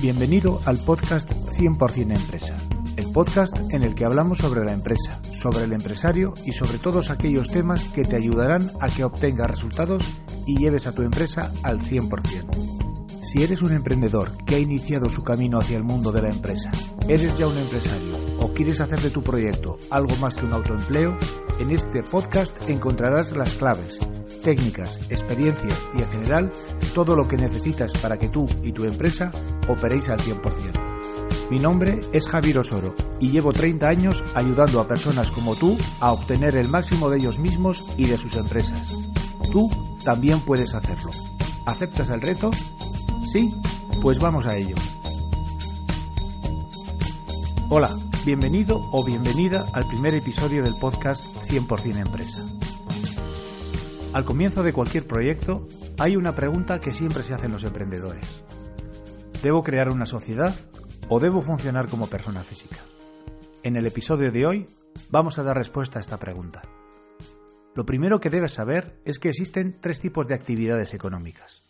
Bienvenido al podcast 100% Empresa, el podcast en el que hablamos sobre la empresa, sobre el empresario y sobre todos aquellos temas que te ayudarán a que obtengas resultados y lleves a tu empresa al 100%. Si eres un emprendedor que ha iniciado su camino hacia el mundo de la empresa, eres ya un empresario o quieres hacer de tu proyecto algo más que un autoempleo, en este podcast encontrarás las claves técnicas, experiencias y en general todo lo que necesitas para que tú y tu empresa operéis al 100%. Mi nombre es Javier Osoro y llevo 30 años ayudando a personas como tú a obtener el máximo de ellos mismos y de sus empresas. Tú también puedes hacerlo. ¿Aceptas el reto? Sí, pues vamos a ello. Hola, bienvenido o bienvenida al primer episodio del podcast 100% Empresa. Al comienzo de cualquier proyecto hay una pregunta que siempre se hacen los emprendedores. ¿Debo crear una sociedad o debo funcionar como persona física? En el episodio de hoy vamos a dar respuesta a esta pregunta. Lo primero que debes saber es que existen tres tipos de actividades económicas.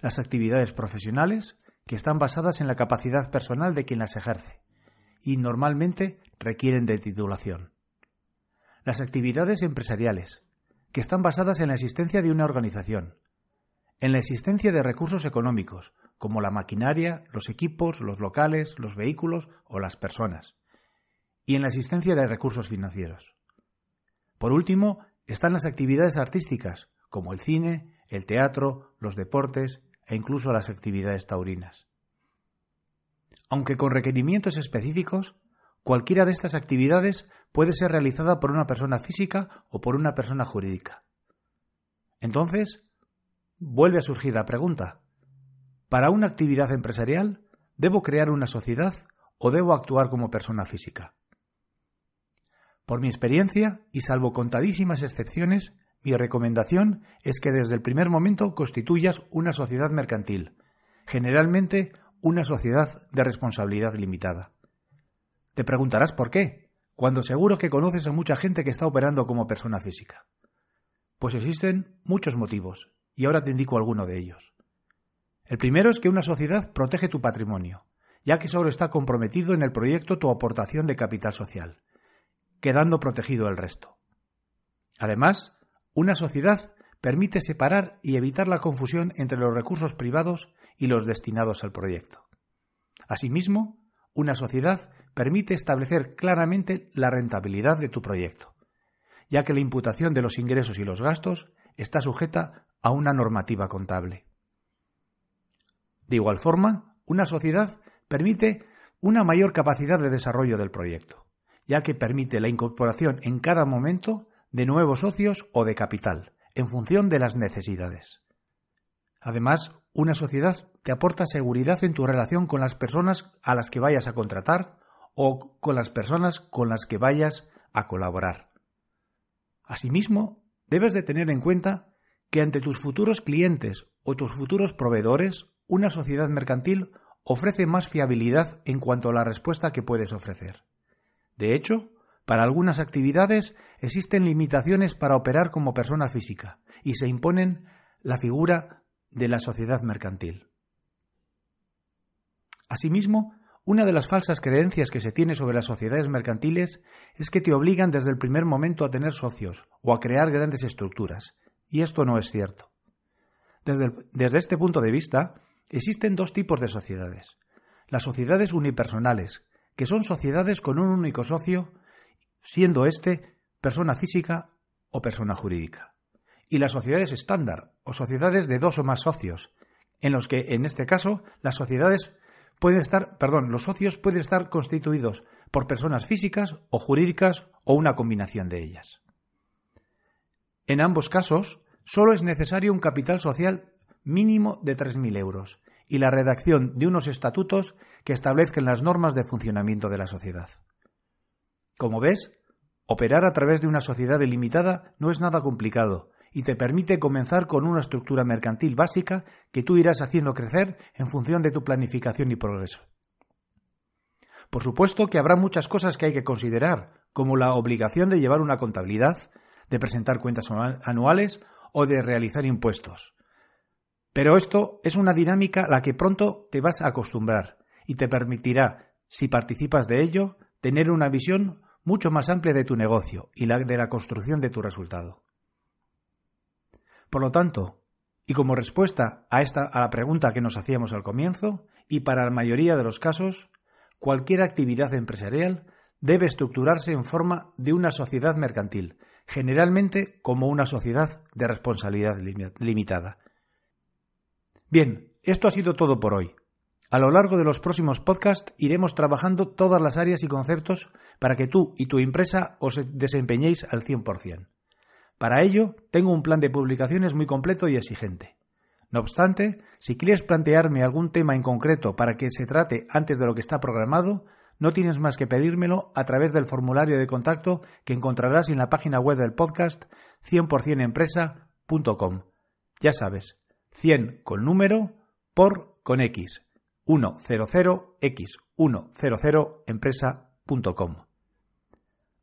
Las actividades profesionales, que están basadas en la capacidad personal de quien las ejerce, y normalmente requieren de titulación. Las actividades empresariales, que están basadas en la existencia de una organización, en la existencia de recursos económicos, como la maquinaria, los equipos, los locales, los vehículos o las personas, y en la existencia de recursos financieros. Por último, están las actividades artísticas, como el cine, el teatro, los deportes e incluso las actividades taurinas. Aunque con requerimientos específicos, Cualquiera de estas actividades puede ser realizada por una persona física o por una persona jurídica. Entonces, vuelve a surgir la pregunta. ¿Para una actividad empresarial debo crear una sociedad o debo actuar como persona física? Por mi experiencia, y salvo contadísimas excepciones, mi recomendación es que desde el primer momento constituyas una sociedad mercantil, generalmente una sociedad de responsabilidad limitada. Te preguntarás por qué, cuando seguro que conoces a mucha gente que está operando como persona física. Pues existen muchos motivos, y ahora te indico alguno de ellos. El primero es que una sociedad protege tu patrimonio, ya que solo está comprometido en el proyecto tu aportación de capital social, quedando protegido el resto. Además, una sociedad permite separar y evitar la confusión entre los recursos privados y los destinados al proyecto. Asimismo, una sociedad permite establecer claramente la rentabilidad de tu proyecto, ya que la imputación de los ingresos y los gastos está sujeta a una normativa contable. De igual forma, una sociedad permite una mayor capacidad de desarrollo del proyecto, ya que permite la incorporación en cada momento de nuevos socios o de capital, en función de las necesidades. Además, una sociedad te aporta seguridad en tu relación con las personas a las que vayas a contratar o con las personas con las que vayas a colaborar. Asimismo, debes de tener en cuenta que ante tus futuros clientes o tus futuros proveedores, una sociedad mercantil ofrece más fiabilidad en cuanto a la respuesta que puedes ofrecer. De hecho, para algunas actividades existen limitaciones para operar como persona física y se imponen la figura de la sociedad mercantil. Asimismo, una de las falsas creencias que se tiene sobre las sociedades mercantiles es que te obligan desde el primer momento a tener socios o a crear grandes estructuras, y esto no es cierto. Desde, este punto de vista, existen dos tipos de sociedades. Las sociedades unipersonales, que son sociedades con un único socio, siendo éste persona física o persona jurídica. y las sociedades estándar o sociedades de dos o más socios, en los que, en este caso, las sociedades pueden estar, perdón, los socios pueden estar constituidos por personas físicas o jurídicas o una combinación de ellas. En ambos casos, solo es necesario un capital social mínimo de 3.000 euros y la redacción de unos estatutos que establezcan las normas de funcionamiento de la sociedad. Como ves, operar a través de una sociedad delimitada no es nada complicado y te permite comenzar con una estructura mercantil básica que tú irás haciendo crecer en función de tu planificación y progreso. Por supuesto que habrá muchas cosas que hay que considerar, como la obligación de llevar una contabilidad, de presentar cuentas anuales o de realizar impuestos. Pero esto es una dinámica a la que pronto te vas a acostumbrar y te permitirá, si participas de ello, tener una visión mucho más amplia de tu negocio y la de la construcción de tu resultado. Por lo tanto, y como respuesta a esta a la pregunta que nos hacíamos al comienzo, y para la mayoría de los casos, cualquier actividad empresarial debe estructurarse en forma de una sociedad mercantil, generalmente como una sociedad de responsabilidad limitada. Bien, esto ha sido todo por hoy. A lo largo de los próximos podcasts iremos trabajando todas las áreas y conceptos para que tú y tu empresa os desempeñéis al 100%. Para ello, tengo un plan de publicaciones muy completo y exigente. No obstante, si quieres plantearme algún tema en concreto para que se trate antes de lo que está programado, no tienes más que pedírmelo a través del formulario de contacto que encontrarás en la página web del podcast 100%empresa.com. Ya sabes, 100 con número por con X, 100x100empresa.com.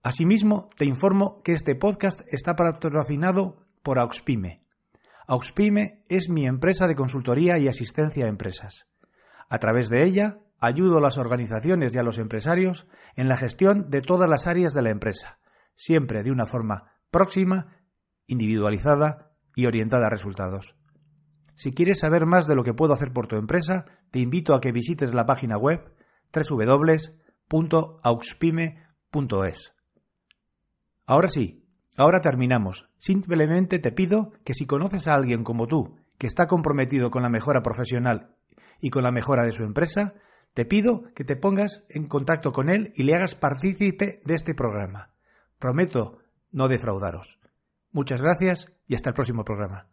Asimismo, te informo que este podcast está patrocinado por Auxpime. Auxpime es mi empresa de consultoría y asistencia a empresas. A través de ella, ayudo a las organizaciones y a los empresarios en la gestión de todas las áreas de la empresa, siempre de una forma próxima, individualizada y orientada a resultados. Si quieres saber más de lo que puedo hacer por tu empresa, te invito a que visites la página web www.auxpime.es. Ahora sí, ahora terminamos. Simplemente te pido que si conoces a alguien como tú, que está comprometido con la mejora profesional y con la mejora de su empresa, te pido que te pongas en contacto con él y le hagas partícipe de este programa. Prometo no defraudaros. Muchas gracias y hasta el próximo programa.